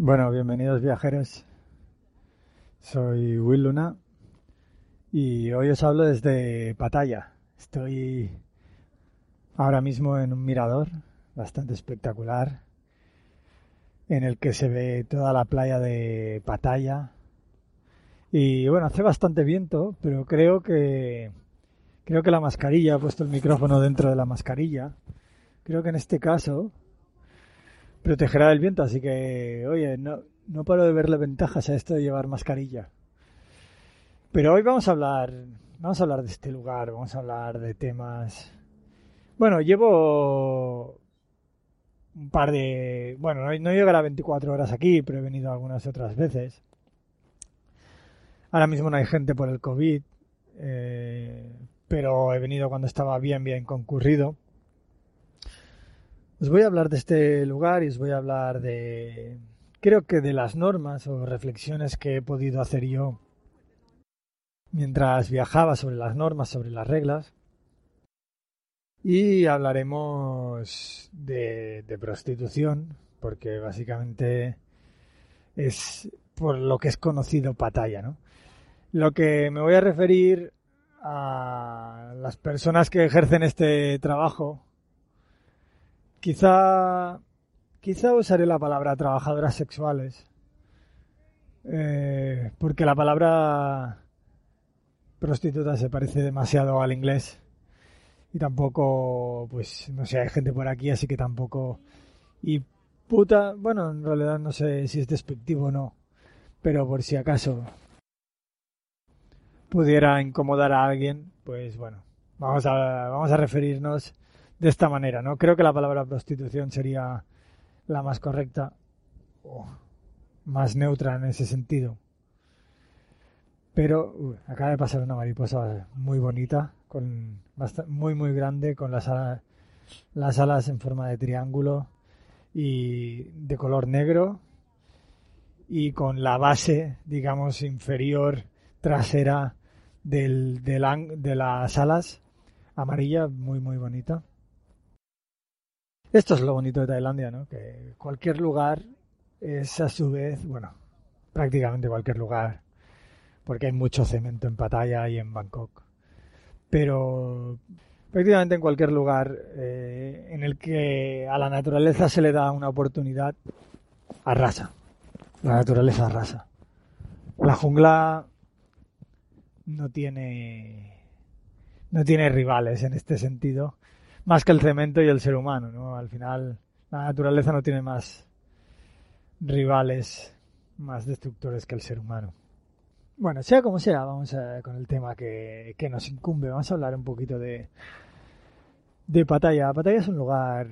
Bueno, bienvenidos viajeros. Soy Will Luna y hoy os hablo desde Pattaya. Estoy ahora mismo en un mirador bastante espectacular en el que se ve toda la playa de Pattaya. Y bueno, hace bastante viento, pero creo que creo que la mascarilla, he puesto el micrófono dentro de la mascarilla. Creo que en este caso protegerá del viento, así que, oye, no, no paro de verle ventajas a esto de llevar mascarilla. Pero hoy vamos a hablar, vamos a hablar de este lugar, vamos a hablar de temas. Bueno, llevo un par de, bueno, no, no llegará 24 horas aquí, pero he venido algunas otras veces. Ahora mismo no hay gente por el COVID, eh, pero he venido cuando estaba bien, bien concurrido. Os voy a hablar de este lugar y os voy a hablar de, creo que de las normas o reflexiones que he podido hacer yo mientras viajaba sobre las normas, sobre las reglas. Y hablaremos de, de prostitución, porque básicamente es por lo que es conocido Pataya, ¿no? Lo que me voy a referir a las personas que ejercen este trabajo Quizá, quizá usaré la palabra trabajadoras sexuales, eh, porque la palabra prostituta se parece demasiado al inglés y tampoco, pues, no sé, hay gente por aquí, así que tampoco. Y puta, bueno, en realidad no sé si es despectivo o no, pero por si acaso pudiera incomodar a alguien, pues bueno, vamos a, vamos a referirnos de esta manera, ¿no? Creo que la palabra prostitución sería la más correcta o más neutra en ese sentido. Pero acaba de pasar una mariposa muy bonita, con muy muy grande, con las alas, las alas en forma de triángulo y de color negro y con la base, digamos, inferior trasera del, del, de las alas amarilla, muy muy bonita. Esto es lo bonito de Tailandia, ¿no? Que cualquier lugar es a su vez, bueno, prácticamente cualquier lugar, porque hay mucho cemento en Pattaya y en Bangkok. Pero prácticamente en cualquier lugar eh, en el que a la naturaleza se le da una oportunidad, arrasa. La naturaleza arrasa. La jungla no tiene no tiene rivales en este sentido más que el cemento y el ser humano, ¿no? Al final, la naturaleza no tiene más rivales, más destructores que el ser humano. Bueno, sea como sea, vamos a, con el tema que, nos incumbe. Vamos a hablar un poquito de, de Pattaya. Pattaya es un lugar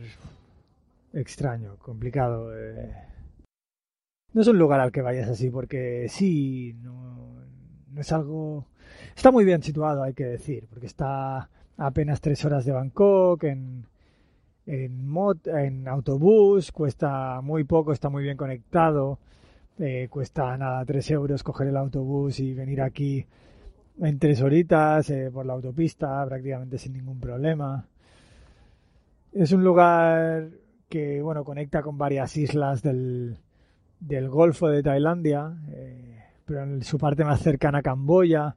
extraño, complicado. Eh. No es un lugar al que vayas así porque sí, no es algo... Está muy bien situado, hay que decir, porque está apenas tres horas de Bangkok, en, en, autobús, cuesta muy poco, está muy bien conectado, eh, cuesta nada, tres euros coger el autobús y venir aquí en tres horitas eh, por la autopista, prácticamente sin ningún problema. Es un lugar que, bueno, conecta con varias islas del, del Golfo de Tailandia, eh, pero en su parte más cercana a Camboya,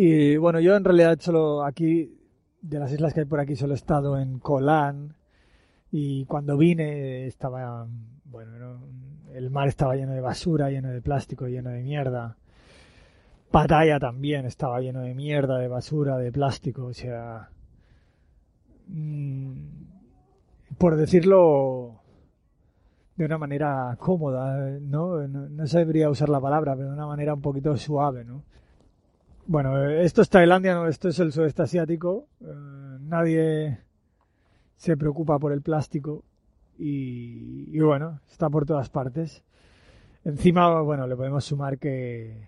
y bueno, yo en realidad solo aquí, de las islas que hay por aquí, solo he estado en Colán. Y cuando vine estaba, bueno, el mar estaba lleno de basura, lleno de plástico, lleno de mierda. Pattaya también estaba lleno de mierda, de basura, de plástico, o sea, mmm, por decirlo de una manera cómoda, ¿no? ¿no? No sabría usar la palabra, pero de una manera un poquito suave, ¿no? Bueno, esto es Tailandia, no, esto es el sudeste asiático. Eh, nadie se preocupa por el plástico y, y, bueno, está por todas partes. Encima, bueno, le podemos sumar que,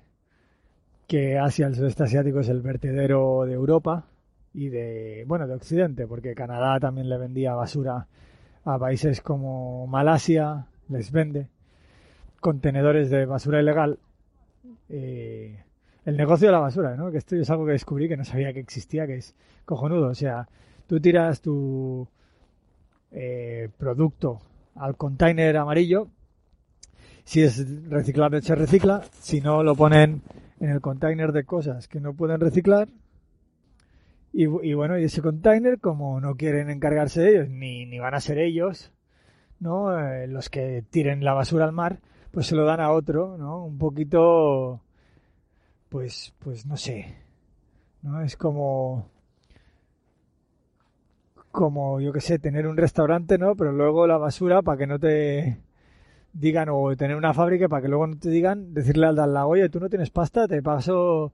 que Asia, el sudeste asiático, es el vertedero de Europa y de, bueno, de Occidente, porque Canadá también le vendía basura a países como Malasia, les vende contenedores de basura ilegal. Eh, el negocio de la basura, ¿no? Que esto es algo que descubrí que no sabía que existía, que es cojonudo. O sea, tú tiras tu eh, producto al container amarillo Si es reciclable, se recicla. Si no, lo ponen en el container de cosas que no pueden reciclar. Y, bueno, y ese container, como no quieren encargarse de ellos, ni, van a ser ellos, ¿no? Eh, los que tiren la basura al mar, pues se lo dan a otro, ¿no? Un poquito, pues, pues no sé, ¿no? Es como, como, yo que sé, tener un restaurante, ¿no? Pero luego la basura para que no te digan, o tener una fábrica para que luego no te digan, decirle al de al lado, oye, tú no tienes pasta, te paso,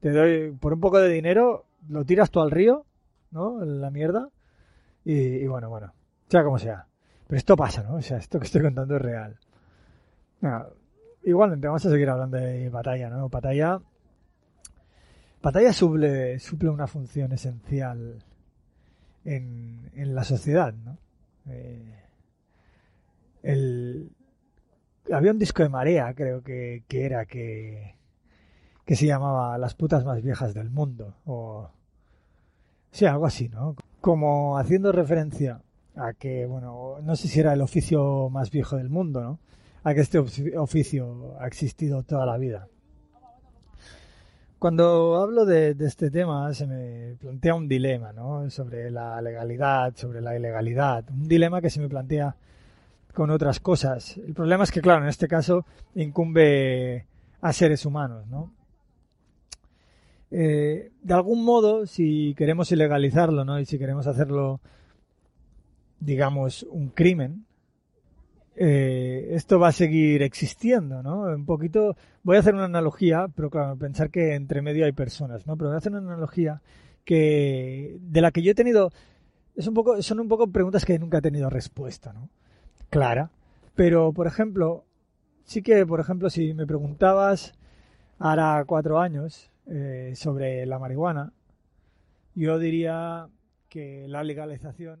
te doy, por un poco de dinero, lo tiras tú al río, ¿no? La mierda. Y, y bueno, bueno, sea como sea. Pero esto pasa, ¿no? O sea, esto que estoy contando es real. igualmente, vamos a seguir hablando de batalla, ¿no? Batalla. Batalla suple, suple una función esencial en, en la sociedad, ¿no? Eh, había un disco de Marea, creo que, que era, que, que se llamaba Las putas más viejas del mundo, o... Sí, algo así, ¿no? Como haciendo referencia a que, bueno, no sé si era el oficio más viejo del mundo, ¿no? A que este oficio ha existido toda la vida. Cuando hablo de, este tema se me plantea un dilema, ¿no? Sobre la legalidad, sobre la ilegalidad. Un dilema que se me plantea con otras cosas. El problema es que, claro, en este caso incumbe a seres humanos, ¿no? Eh, de algún modo, si queremos ilegalizarlo, ¿no? Y si queremos hacerlo digamos, un crimen, eh, esto va a seguir existiendo, ¿no? Un poquito, voy a hacer una analogía, pero claro, pensar que entre medio hay personas, ¿no? Pero voy a hacer una analogía que, de la que yo he tenido, es un poco, son un poco preguntas que nunca he tenido respuesta, ¿no? Clara. Pero, por ejemplo, sí que, por ejemplo, si me preguntabas ahora cuatro años eh, sobre la marihuana, yo diría que la legalización